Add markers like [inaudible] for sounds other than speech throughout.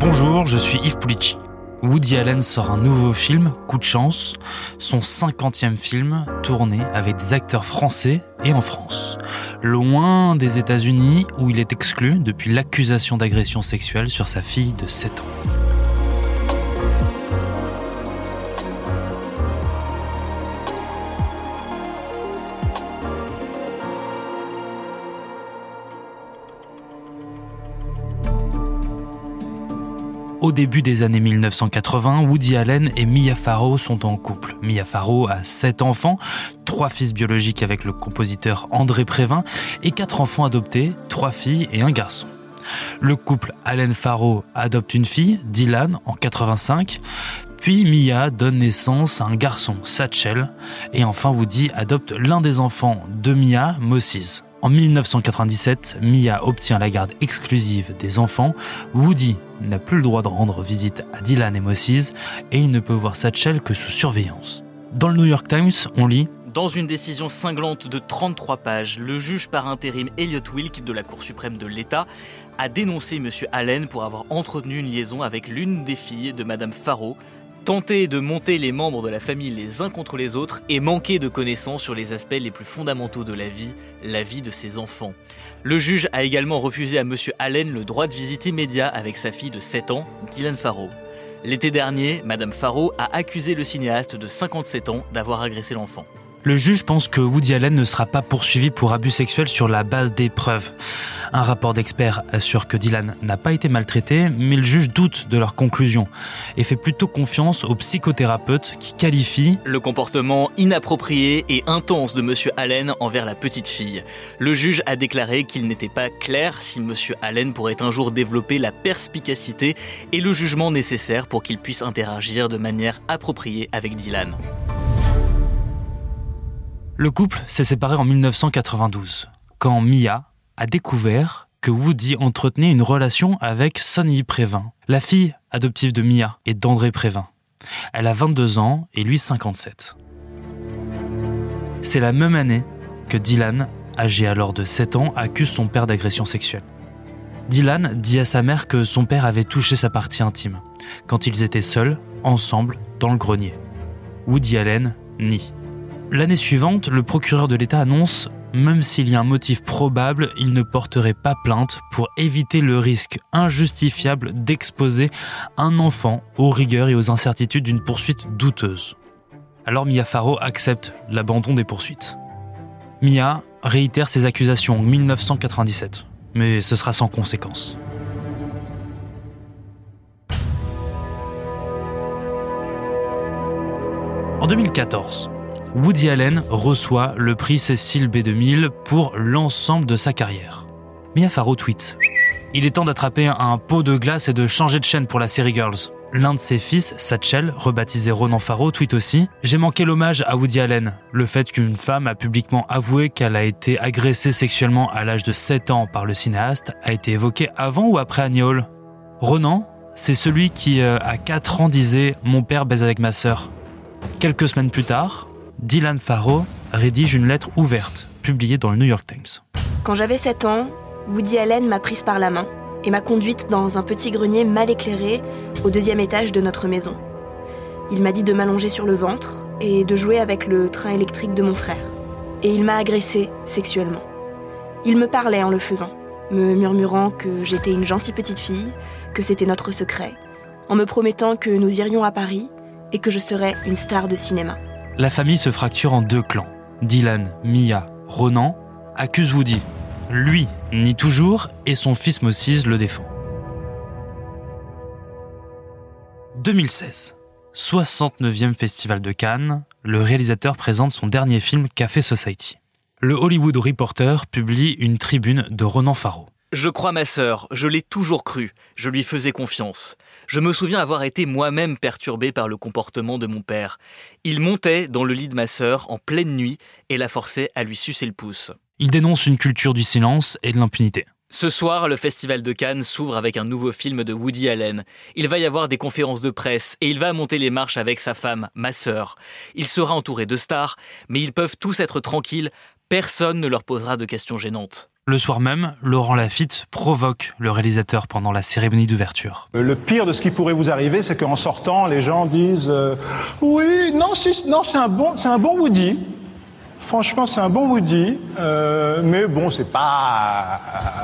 Bonjour, je suis Yves Pulici. Woody Allen sort un nouveau film, Coup de chance, son cinquantième film tourné avec des acteurs français et en France, loin des États-Unis où il est exclu depuis l'accusation d'agression sexuelle sur sa fille de 7 ans. Au début des années 1980, Woody Allen et Mia Farrow sont en couple. Mia Farrow a sept enfants, trois fils biologiques avec le compositeur André Prévin et quatre enfants adoptés, trois filles et un garçon. Le couple Allen Farrow adopte une fille, Dylan, en 85, puis Mia donne naissance à un garçon, Satchel, et enfin Woody adopte l'un des enfants de Mia, Moses. En 1997, Mia obtient la garde exclusive des enfants. Woody n'a plus le droit de rendre visite à Dylan et Moses et il ne peut voir Satchel que sous surveillance. Dans le New York Times, on lit dans une décision cinglante de 33 pages, le juge par intérim Elliot Wilk de la Cour suprême de l'État a dénoncé M. Allen pour avoir entretenu une liaison avec l'une des filles de Mme Farrow, tenter de monter les membres de la famille les uns contre les autres et manquer de connaissances sur les aspects les plus fondamentaux de la vie, la vie de ses enfants. Le juge a également refusé à M. Allen le droit de visite immédiat avec sa fille de 7 ans, Dylan Farrow. L'été dernier, Mme Farrow a accusé le cinéaste de 57 ans d'avoir agressé l'enfant. Le juge pense que Woody Allen ne sera pas poursuivi pour abus sexuels sur la base des preuves. Un rapport d'experts assure que Dylan n'a pas été maltraité, mais le juge doute de leur conclusion et fait plutôt confiance aux psychothérapeutes qui qualifient le comportement inapproprié et intense de M. Allen envers la petite fille. Le juge a déclaré qu'il n'était pas clair si M. Allen pourrait un jour développer la perspicacité et le jugement nécessaire pour qu'il puisse interagir de manière appropriée avec Dylan. Le couple s'est séparé en 1992, quand Mia a découvert que Woody entretenait une relation avec Sonny Prévin, la fille adoptive de Mia et d'André Prévin. Elle a 22 ans et lui 57. C'est la même année que Dylan, âgé alors de 7 ans, accuse son père d'agression sexuelle. Dylan dit à sa mère que son père avait touché sa partie intime, quand ils étaient seuls, ensemble, dans le grenier. Woody Allen nie. L'année suivante, le procureur de l'État annonce même s'il y a un motif probable, il ne porterait pas plainte pour éviter le risque injustifiable d'exposer un enfant aux rigueurs et aux incertitudes d'une poursuite douteuse. Alors Mia Farrow accepte l'abandon des poursuites. Mia réitère ses accusations en 1997, mais ce sera sans conséquence. En 2014, Woody Allen reçoit le prix Cécile B2000 pour l'ensemble de sa carrière. Mia Farrow tweet Il est temps d'attraper un pot de glace et de changer de chaîne pour la série Girls. L'un de ses fils, Satchel, rebaptisé Ronan Farrow, tweet aussi J'ai manqué l'hommage à Woody Allen. Le fait qu'une femme a publiquement avoué qu'elle a été agressée sexuellement à l'âge de 7 ans par le cinéaste a été évoqué avant ou après Annie Ronan, c'est celui qui, euh, à 4 ans, disait Mon père baise avec ma sœur. Quelques semaines plus tard, Dylan Farrow rédige une lettre ouverte, publiée dans le New York Times. Quand j'avais 7 ans, Woody Allen m'a prise par la main et m'a conduite dans un petit grenier mal éclairé au deuxième étage de notre maison. Il m'a dit de m'allonger sur le ventre et de jouer avec le train électrique de mon frère. Et il m'a agressée sexuellement. Il me parlait en le faisant, me murmurant que j'étais une gentille petite fille, que c'était notre secret, en me promettant que nous irions à Paris et que je serais une star de cinéma la famille se fracture en deux clans. Dylan, Mia, Ronan accusent Woody. Lui nie toujours et son fils Moses le défend. 2016. 69e Festival de Cannes, le réalisateur présente son dernier film Café Society. Le Hollywood Reporter publie une tribune de Ronan Farrow. Je crois ma sœur, je l'ai toujours cru, je lui faisais confiance. Je me souviens avoir été moi-même perturbé par le comportement de mon père. Il montait dans le lit de ma sœur en pleine nuit et la forçait à lui sucer le pouce. Il dénonce une culture du silence et de l'impunité. Ce soir, le Festival de Cannes s'ouvre avec un nouveau film de Woody Allen. Il va y avoir des conférences de presse et il va monter les marches avec sa femme, ma sœur. Il sera entouré de stars, mais ils peuvent tous être tranquilles, personne ne leur posera de questions gênantes. Le soir même, Laurent Lafitte provoque le réalisateur pendant la cérémonie d'ouverture. Euh, le pire de ce qui pourrait vous arriver, c'est qu'en sortant, les gens disent euh, Oui, non, non c'est un, bon, un bon Woody. Franchement, c'est un bon Woody. Euh, mais bon, c'est pas.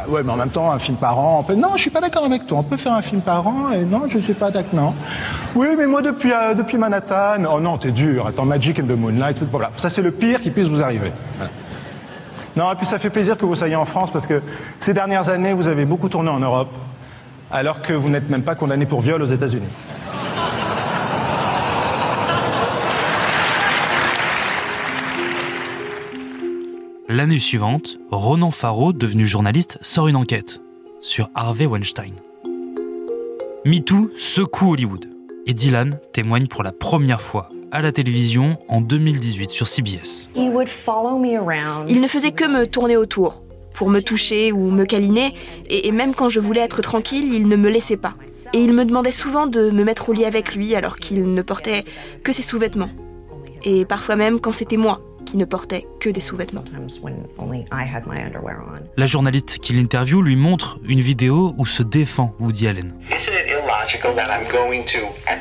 ouais, mais en même temps, un film par an. Peut... Non, je suis pas d'accord avec toi. On peut faire un film par an et non, je suis pas d'accord. Non. Oui, mais moi, depuis, depuis Manhattan. Oh non, t'es dur. Attends, Magic and the Moonlight. Voilà. Ça, c'est le pire qui puisse vous arriver. Non, et puis ça fait plaisir que vous soyez en France parce que ces dernières années, vous avez beaucoup tourné en Europe, alors que vous n'êtes même pas condamné pour viol aux États-Unis. L'année suivante, Ronan Farrow, devenu journaliste, sort une enquête sur Harvey Weinstein. MeToo secoue Hollywood et Dylan témoigne pour la première fois à la télévision en 2018 sur CBS. Il ne faisait que me tourner autour pour me toucher ou me câliner, et, même quand je voulais être tranquille, il ne me laissait pas. Et il me demandait souvent de me mettre au lit avec lui alors qu'il ne portait que ses sous-vêtements. Et parfois même quand c'était moi qui ne portait que des sous-vêtements. La journaliste qui l'interviewe lui montre une vidéo où se défend Woody Allen.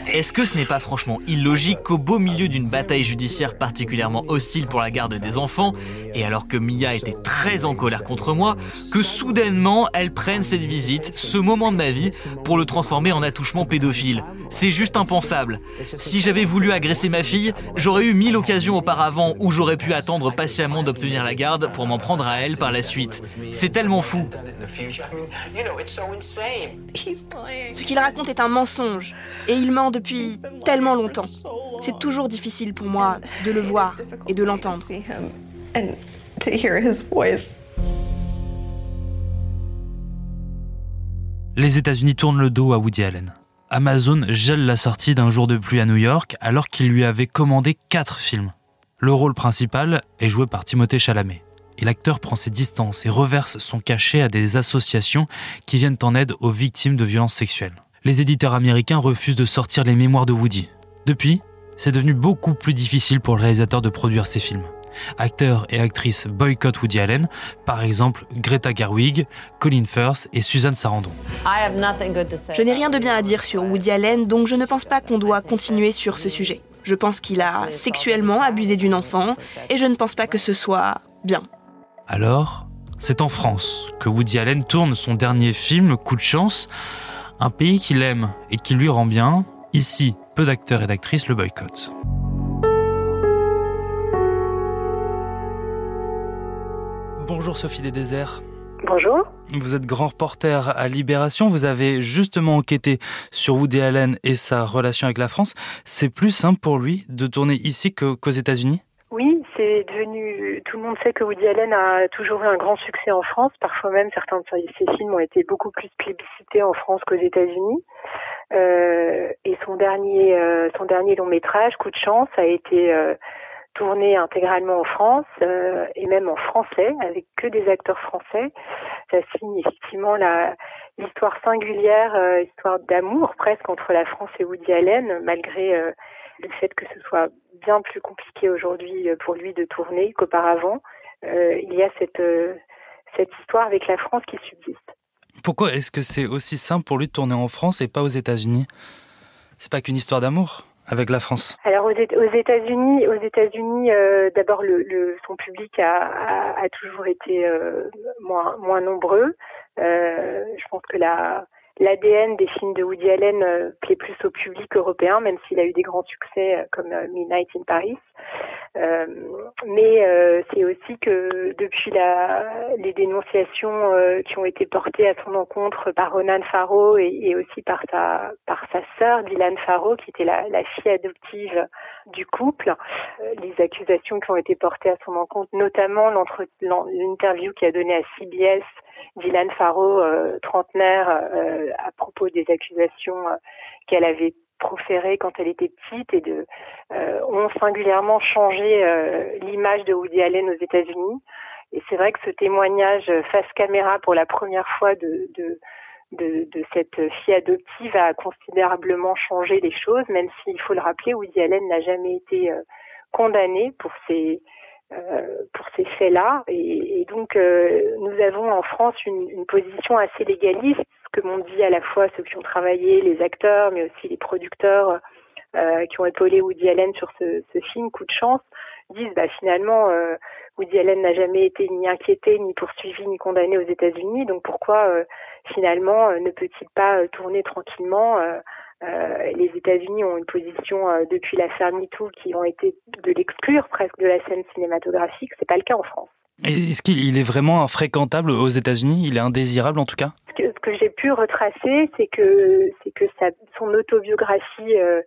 Est-ce que ce n'est pas franchement illogique qu'au beau milieu d'une bataille judiciaire particulièrement hostile pour la garde des enfants, et alors que Mia était très en colère contre moi, que soudainement elle prenne cette visite, ce moment de ma vie, pour le transformer en attouchement pédophile? C'est juste impensable. Si j'avais voulu agresser ma fille, j'aurais eu mille occasions auparavant où j'aurais pu attendre patiemment d'obtenir la garde pour m'en prendre à elle par la suite. C'est tellement fou. Ce qu'il raconte est un mensonge, et il ment depuis tellement longtemps. C'est toujours difficile pour moi de le voir et de l'entendre. Les États-Unis tournent le dos à Woody Allen. Amazon gèle la sortie d'un jour de pluie à New York alors qu'il lui avait commandé quatre films. Le rôle principal est joué par Timothée Chalamet. Et l'acteur prend ses distances et reverse son cachet à des associations qui viennent en aide aux victimes de violences sexuelles. Les éditeurs américains refusent de sortir les mémoires de Woody. Depuis, c'est devenu beaucoup plus difficile pour le réalisateur de produire ses films. Acteurs et actrices boycottent Woody Allen, par exemple Greta Gerwig, Colin Firth et Suzanne Sarandon. Je n'ai rien de bien à dire sur Woody Allen, donc je ne pense pas qu'on doit continuer sur ce sujet. Je pense qu'il a sexuellement abusé d'une enfant et je ne pense pas que ce soit bien. Alors, c'est en France que Woody Allen tourne son dernier film, Coup de chance, un pays qu'il aime et qui lui rend bien. Ici, peu d'acteurs et d'actrices le boycottent. Bonjour Sophie des Déserts. Bonjour. Vous êtes grand reporter à Libération. Vous avez justement enquêté sur Woody Allen et sa relation avec la France. C'est plus simple pour lui de tourner ici qu'aux États-Unis? Oui, c'est devenu. Tout le monde sait que Woody Allen a toujours eu un grand succès en France. Parfois même, certains de ses films ont été beaucoup plus plébiscités en France qu'aux États-Unis. Euh, et son dernier, euh, son dernier long métrage, Coup de chance, a été euh, tourné intégralement en France euh, et même en français avec que des acteurs français. Ça signe effectivement la l'histoire singulière, euh, histoire d'amour presque entre la France et Woody Allen, malgré euh, le fait que ce soit bien plus compliqué aujourd'hui pour lui de tourner qu'auparavant. il y a cette cette histoire avec la France qui subsiste. Pourquoi est-ce que c'est aussi simple pour lui de tourner en France et pas aux États-Unis? C'est pas qu'une histoire d'amour? Avec la France Alors aux États-Unis, aux États-Unis, euh, d'abord le, son public a, a, toujours été euh, moins moins nombreux. Euh, je pense que la l'ADN des films de Woody Allen euh, plaît plus au public européen, même s'il a eu des grands succès euh, comme euh, Midnight in Paris. Mais c'est aussi que depuis la, les dénonciations qui ont été portées à son encontre par Ronan Farrow et, aussi par sa par sa sœur Dylan Farrow, qui était la, la fille adoptive du couple, les accusations qui ont été portées à son encontre, notamment l'interview qu'il a donnée à CBS Dylan Farrow, euh, trentenaire, euh, à propos des accusations euh, qu'elle avait proférées quand elle était petite et de ont singulièrement changé l'image de Woody Allen aux États-Unis. Et c'est vrai que ce témoignage face caméra pour la première fois de, de de, de, cette fille adoptive a considérablement changé les choses, même s'il faut le rappeler, Woody Allen n'a jamais été condamné pour ses pour ces faits-là. Et, donc, nous avons en France une, une, position assez légaliste, que m'ont dit à la fois ceux qui ont travaillé, les acteurs, mais aussi les producteurs qui ont épaulé Woody Allen sur ce, ce, film, Coup de chance, disent bah, finalement Woody Allen n'a jamais été ni inquiété, ni poursuivi, ni condamné aux États-Unis. Donc pourquoi finalement ne peut-il pas tourner tranquillement euh, les États-Unis ont une position euh, depuis l'affaire MeToo qui ont été de l'exclure presque de la scène cinématographique. C'est pas le cas en France. Est-ce qu'il est vraiment infréquentable aux États-Unis? Il est indésirable en tout cas? Ce que, j'ai pu retracer, c'est que c'est que son autobiographie euh, euh,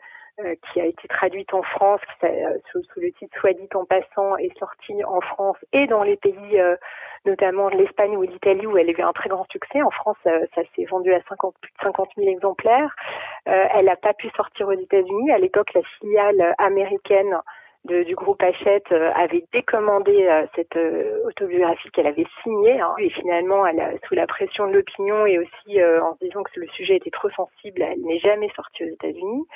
qui a été traduite en France, qui, euh, sous, sous, le titre Soit dit en passant, est sortie en France et dans les pays, euh, notamment l'Espagne ou l'Italie, où elle a un très grand succès. En France, ça s'est vendu à 50, plus de 50 000 exemplaires. elle n'a pas pu sortir aux États-Unis. À l'époque, la filiale américaine du groupe Hachette avait décommandé cette autobiographie qu'elle avait signée hein. et finalement sous la pression de l'opinion et aussi en se disant que le sujet était trop sensible elle n'est jamais sortie aux États-Unis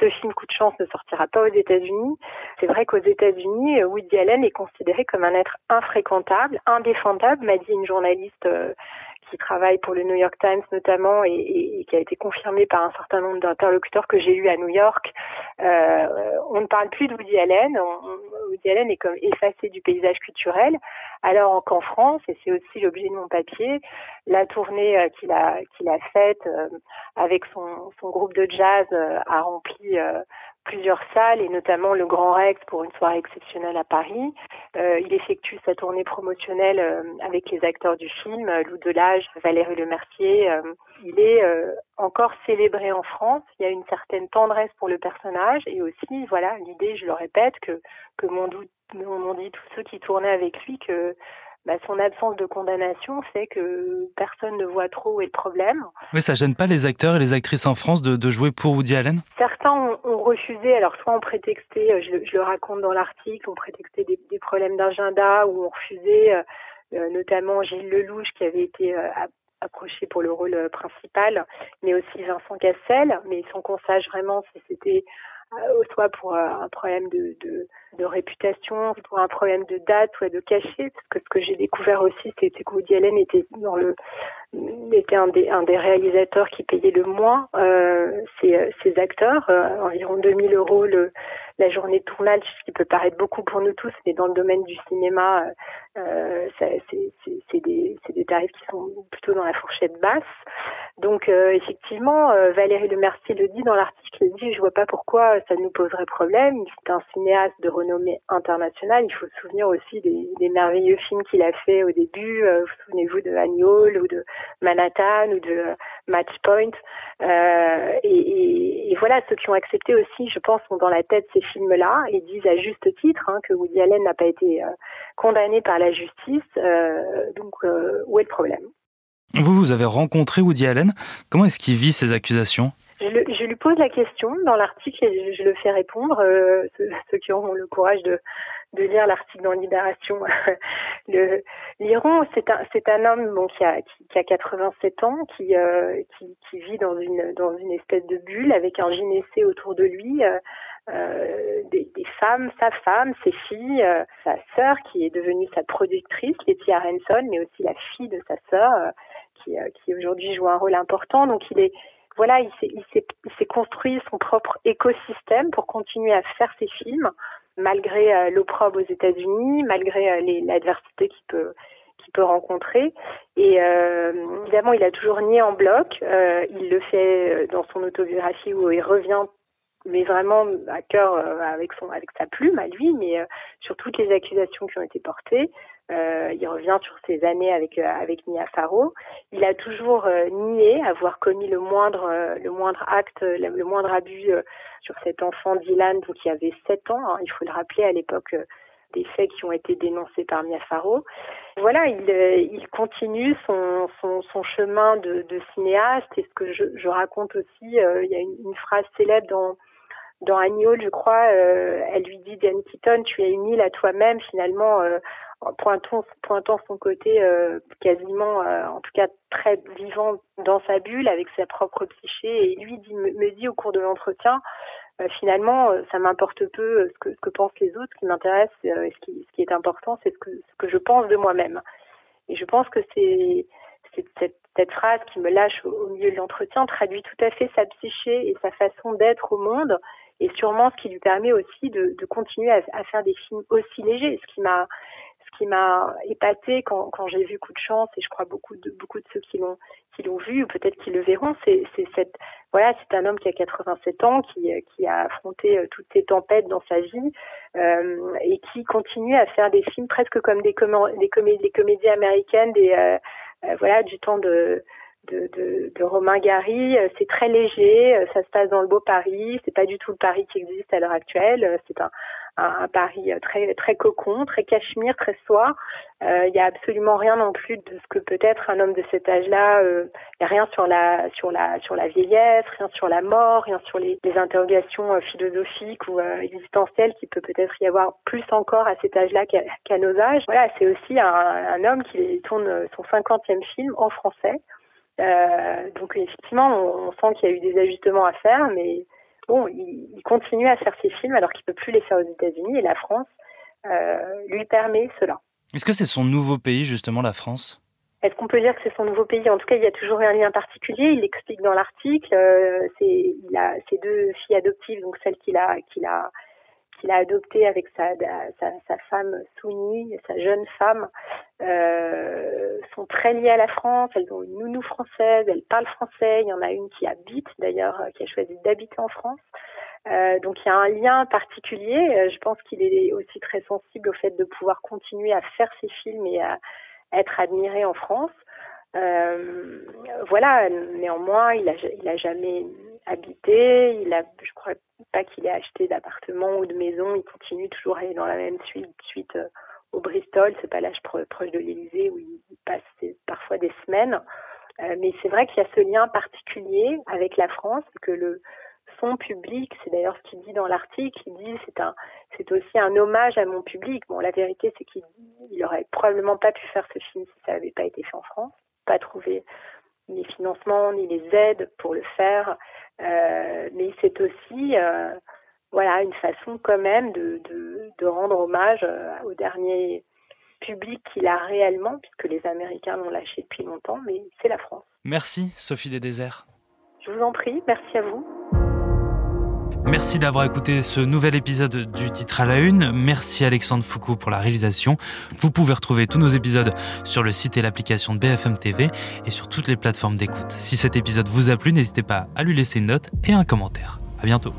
ce film Coup de chance ne sortira pas aux États-Unis. C'est vrai qu'aux États-Unis, euh, Woody Allen est considéré comme un être infréquentable, indéfendable, m'a dit une journaliste euh, qui travaille pour le New York Times notamment et, qui a été confirmée par un certain nombre d'interlocuteurs que j'ai eu à New York. Euh, on ne parle plus de Woody Allen. Woody Allen est comme effacé du paysage culturel, alors qu'en France, et c'est aussi l'objet de mon papier, la tournée euh, qu'il a faite euh, avec son, groupe de jazz a rempli plusieurs salles et notamment le Grand Rex pour une soirée exceptionnelle à Paris. Euh, il effectue sa tournée promotionnelle euh, avec les acteurs du film, Lou Delage, Valérie Lemercier. Euh, il est encore célébré en France. Il y a une certaine tendresse pour le personnage et aussi, voilà, l'idée, je le répète, que, que m'ont dit tous ceux qui tournaient avec lui que bah, son absence de condamnation fait que personne ne voit trop où est le problème. Oui, ça gêne pas les acteurs et les actrices en France de, de jouer pour Woody Allen? Certains ont, ont, refusé, alors soit on prétextait, euh, je, je le raconte dans l'article, on prétextait des, des problèmes d'agenda ou on refusait, euh, euh, notamment Gilles Lelouch qui avait été approché pour le rôle principal, mais aussi Vincent Cassel, mais son consage vraiment, c'était soit pour un problème de, de de réputation, pour un problème de date, ou de cachet, parce que ce que j'ai découvert aussi, c'était que Woody Allen était dans le était un des, un des réalisateurs qui payait le moins euh, ses, ses, acteurs, euh, environ 2000 euros le, la journée de tournage, ce qui peut paraître beaucoup pour nous tous, mais dans le domaine du cinéma, euh, c'est des, des, tarifs qui sont plutôt dans la fourchette basse. Donc euh, effectivement, euh, Valérie Lemercier le dit dans l'article, elle dit, je vois pas pourquoi ça nous poserait problème. C'est un cinéaste de renommée internationale. Il faut se souvenir aussi des, des merveilleux films qu'il a fait au début. Euh, vous souvenez-vous de Annie Hall ou de Manhattan ou de Match Point. Euh, et, et, voilà, ceux qui ont accepté aussi, je pense, sont dans la tête ces films-là et disent à juste titre hein, que Woody Allen n'a pas été euh, condamné par la justice. Euh, donc, où est le problème? Vous, vous avez rencontré Woody Allen. Comment est-ce qu'il vit ces accusations? Je, le, je, lui pose la question dans l'article et je, je, le fais répondre. Euh, ceux, ceux, qui auront le courage de, de lire l'article dans Libération [laughs] le liront. C'est un, c'est un homme bon, qui, a, qui, qui a 87 ans, qui, euh, qui, qui, vit dans une, dans une espèce de bulle avec un gynécée autour de lui. Euh, euh, des, des, femmes, sa femme, ses filles, euh, sa sœur qui est devenue sa productrice, Letty Aronson, mais aussi la fille de sa sœur euh, qui, euh, qui aujourd'hui joue un rôle important. Donc il est voilà, il s'est, construit son propre écosystème pour continuer à faire ses films, malgré euh, l'opprobre aux États-Unis, malgré l'adversité qu'il peut, qu'il peut rencontrer. Et euh, évidemment, il a toujours nié en bloc. Euh, il le fait dans son autobiographie où il revient mais vraiment à cœur euh, avec son avec sa plume à lui, mais euh, sur toutes les accusations qui ont été portées. Euh, il revient sur ses années avec avec Mia Farrow. Il a toujours nié avoir commis le moindre le moindre acte, le, moindre abus sur cet enfant Dylan, donc qui avait 7 ans. Hein, il faut le rappeler à l'époque des faits qui ont été dénoncés par Mia Farrow. Voilà, il, il continue son, son, son chemin de, de, cinéaste et ce que je, je raconte aussi, il y a une, une phrase célèbre dans dans Annie je crois, euh, elle lui dit Diane Keaton, tu es une île à toi-même finalement, euh, pointant, pointant son côté euh, quasiment, euh, en tout cas très vivant dans sa bulle avec sa propre psyché. Et lui me, dit au cours de l'entretien, finalement, ça m'importe peu ce que, pensent les autres. Ce qui m'intéresse, ce qui, ce qui est important, c'est ce que, je pense de moi-même. Et je pense que c'est cette, cette, phrase qui me lâche au, milieu de l'entretien traduit tout à fait sa psyché et sa façon d'être au monde et sûrement ce qui lui permet aussi de, de continuer à, à, faire des films aussi légers. Ce qui m'a ce qui m'a épaté quand, quand j'ai vu Coup de chance et je crois beaucoup de beaucoup de ceux qui l'ont qui l'ont vu ou peut-être qui le verront, c'est cette voilà, c'est un homme qui a 87 ans, qui qui a affronté euh, toutes ces tempêtes dans sa vie euh, et qui continue à faire des films presque comme des, des, comédies, des comédies américaines, des euh, euh, voilà, du temps de, de, Romain Gary. Euh, c'est très léger, euh, ça se passe dans le beau Paris. C'est pas du tout le Paris qui existe à l'heure actuelle. C'est un, Paris très très cocon, très cachemire, très soie. Il n'y a absolument rien non plus de ce que peut être un homme de cet âge-là. Il n'y a rien sur la sur la sur la vieillesse, rien sur la mort, rien sur les, interrogations philosophiques ou existentielles qui peut peut-être y avoir plus encore à cet âge-là qu'à nos âges. Voilà, c'est aussi un, un homme qui tourne son cinquantième film en français. Euh, donc effectivement, on, sent qu'il y a eu des ajustements à faire, mais bon, il, il continue à faire ses films alors qu'il peut plus les faire aux États-Unis et la France euh, lui permet cela. Est-ce que c'est son nouveau pays justement, la France? Est-ce qu'on peut dire que c'est son nouveau pays? En tout cas, il y a toujours un lien particulier. Il l'explique dans l'article. Euh, c'est, il a ses deux filles adoptives, donc celle qu'il a, qu'il a, qu'il a adopté avec sa, sa, femme Souni, sa jeune femme, euh, sont très liées à la France. Elles ont une nounou française, elles parlent français. Il y en a une qui habite d'ailleurs, qui a choisi d'habiter en France. Euh, donc il y a un lien particulier. Euh, je pense qu'il est aussi très sensible au fait de pouvoir continuer à faire ses films et à être admiré en France. Euh, voilà, néanmoins, il a, il a jamais habité. Il a, je crois pas qu'il ait acheté d'appartement ou de maison. Il continue toujours à aller dans la même suite, suite euh, au Bristol, ce palais proche de l'Élysée où il passe parfois des semaines. Euh, mais c'est vrai qu'il y a ce lien particulier avec la France, que le son public, c'est d'ailleurs ce qu'il dit dans l'article, il dit c'est un, c'est aussi un hommage à mon public. Bon, la vérité c'est qu'il il aurait probablement pas pu faire ce film si ça n'avait pas été fait en France, pas trouvé les financements ni les aides pour le faire. Euh, mais c'est aussi euh, voilà une façon quand même de, de, de rendre hommage euh, au dernier public qu'il a réellement, puisque les Américains l'ont lâché depuis longtemps, mais c'est la France. Merci Sophie des Déserts. Je vous en prie, merci à vous. Merci d'avoir écouté ce nouvel épisode du titre à la une. Merci Alexandre Foucault pour la réalisation. Vous pouvez retrouver tous nos épisodes sur le site et l'application de BFM TV et sur toutes les plateformes d'écoute. Si cet épisode vous a plu, n'hésitez pas à lui laisser une note et un commentaire. À bientôt.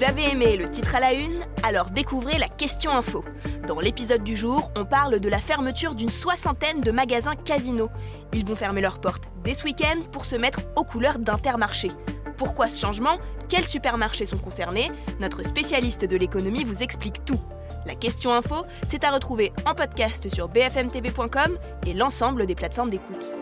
Vous avez aimé le titre à la une? Alors découvrez la question info. Dans l'épisode du jour, on parle de la fermeture d'une soixantaine de magasins Casino. Ils vont fermer leurs portes dès ce week-end pour se mettre aux couleurs d'Intermarché. Pourquoi ce changement? Quels supermarchés sont concernés? Notre spécialiste de l'économie vous explique tout. La question info, c'est à retrouver en podcast sur bfmtv.com et l'ensemble des plateformes d'écoute.